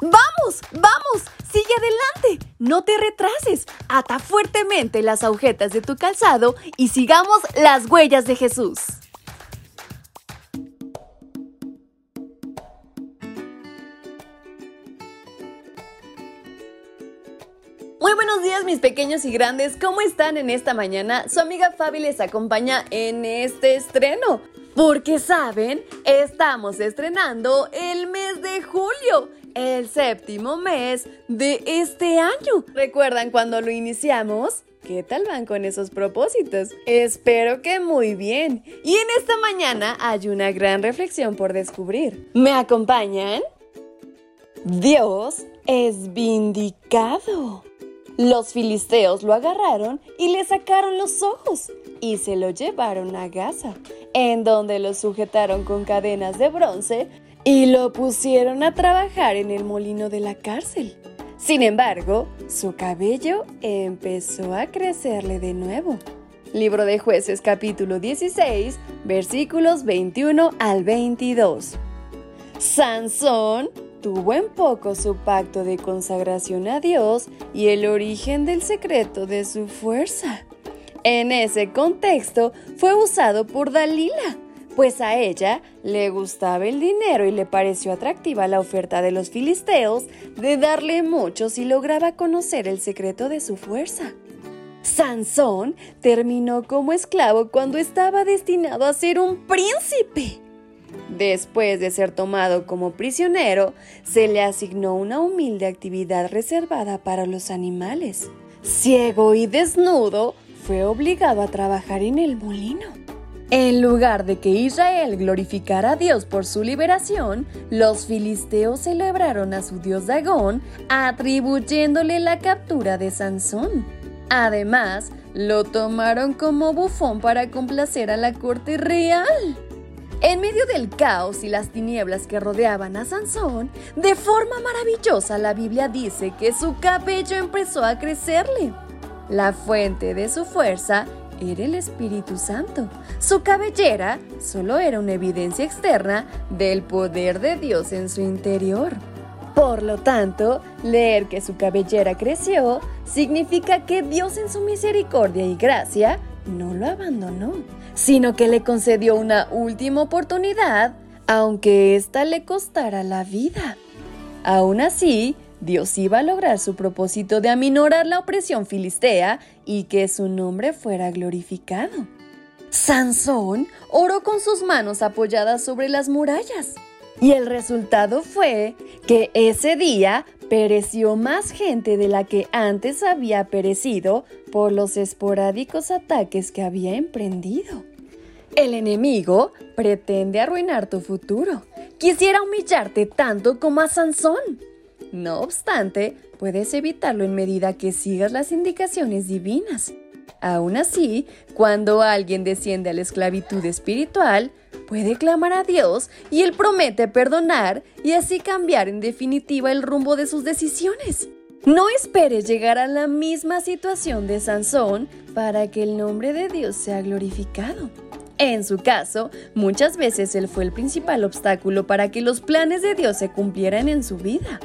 ¡Vamos! ¡Vamos! ¡Sigue adelante! No te retrases. Ata fuertemente las agujetas de tu calzado y sigamos las huellas de Jesús. Muy buenos días mis pequeños y grandes, ¿cómo están en esta mañana? Su amiga Fabi les acompaña en este estreno. Porque saben, estamos estrenando el mes de julio, el séptimo mes de este año. ¿Recuerdan cuando lo iniciamos? ¿Qué tal van con esos propósitos? Espero que muy bien. Y en esta mañana hay una gran reflexión por descubrir. ¿Me acompañan? Dios es vindicado. Los filisteos lo agarraron y le sacaron los ojos y se lo llevaron a Gaza, en donde lo sujetaron con cadenas de bronce y lo pusieron a trabajar en el molino de la cárcel. Sin embargo, su cabello empezó a crecerle de nuevo. Libro de jueces capítulo 16, versículos 21 al 22. Sansón tuvo en poco su pacto de consagración a Dios y el origen del secreto de su fuerza. En ese contexto fue usado por Dalila, pues a ella le gustaba el dinero y le pareció atractiva la oferta de los filisteos de darle mucho si lograba conocer el secreto de su fuerza. Sansón terminó como esclavo cuando estaba destinado a ser un príncipe. Después de ser tomado como prisionero, se le asignó una humilde actividad reservada para los animales. Ciego y desnudo, fue obligado a trabajar en el molino. En lugar de que Israel glorificara a Dios por su liberación, los filisteos celebraron a su dios Dagón, atribuyéndole la captura de Sansón. Además, lo tomaron como bufón para complacer a la corte real. En medio del caos y las tinieblas que rodeaban a Sansón, de forma maravillosa la Biblia dice que su cabello empezó a crecerle. La fuente de su fuerza era el Espíritu Santo. Su cabellera solo era una evidencia externa del poder de Dios en su interior. Por lo tanto, leer que su cabellera creció significa que Dios en su misericordia y gracia no lo abandonó, sino que le concedió una última oportunidad, aunque ésta le costara la vida. Aún así, Dios iba a lograr su propósito de aminorar la opresión filistea y que su nombre fuera glorificado. Sansón oró con sus manos apoyadas sobre las murallas. Y el resultado fue que ese día pereció más gente de la que antes había perecido por los esporádicos ataques que había emprendido. El enemigo pretende arruinar tu futuro. Quisiera humillarte tanto como a Sansón. No obstante, puedes evitarlo en medida que sigas las indicaciones divinas. Aún así, cuando alguien desciende a la esclavitud espiritual, puede clamar a Dios y Él promete perdonar y así cambiar en definitiva el rumbo de sus decisiones. No esperes llegar a la misma situación de Sansón para que el nombre de Dios sea glorificado. En su caso, muchas veces él fue el principal obstáculo para que los planes de Dios se cumplieran en su vida.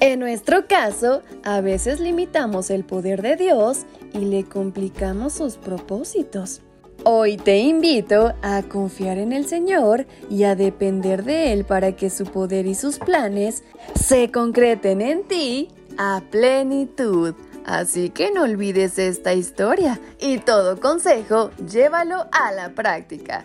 En nuestro caso, a veces limitamos el poder de Dios y le complicamos sus propósitos. Hoy te invito a confiar en el Señor y a depender de Él para que su poder y sus planes se concreten en ti a plenitud. Así que no olvides esta historia y todo consejo llévalo a la práctica.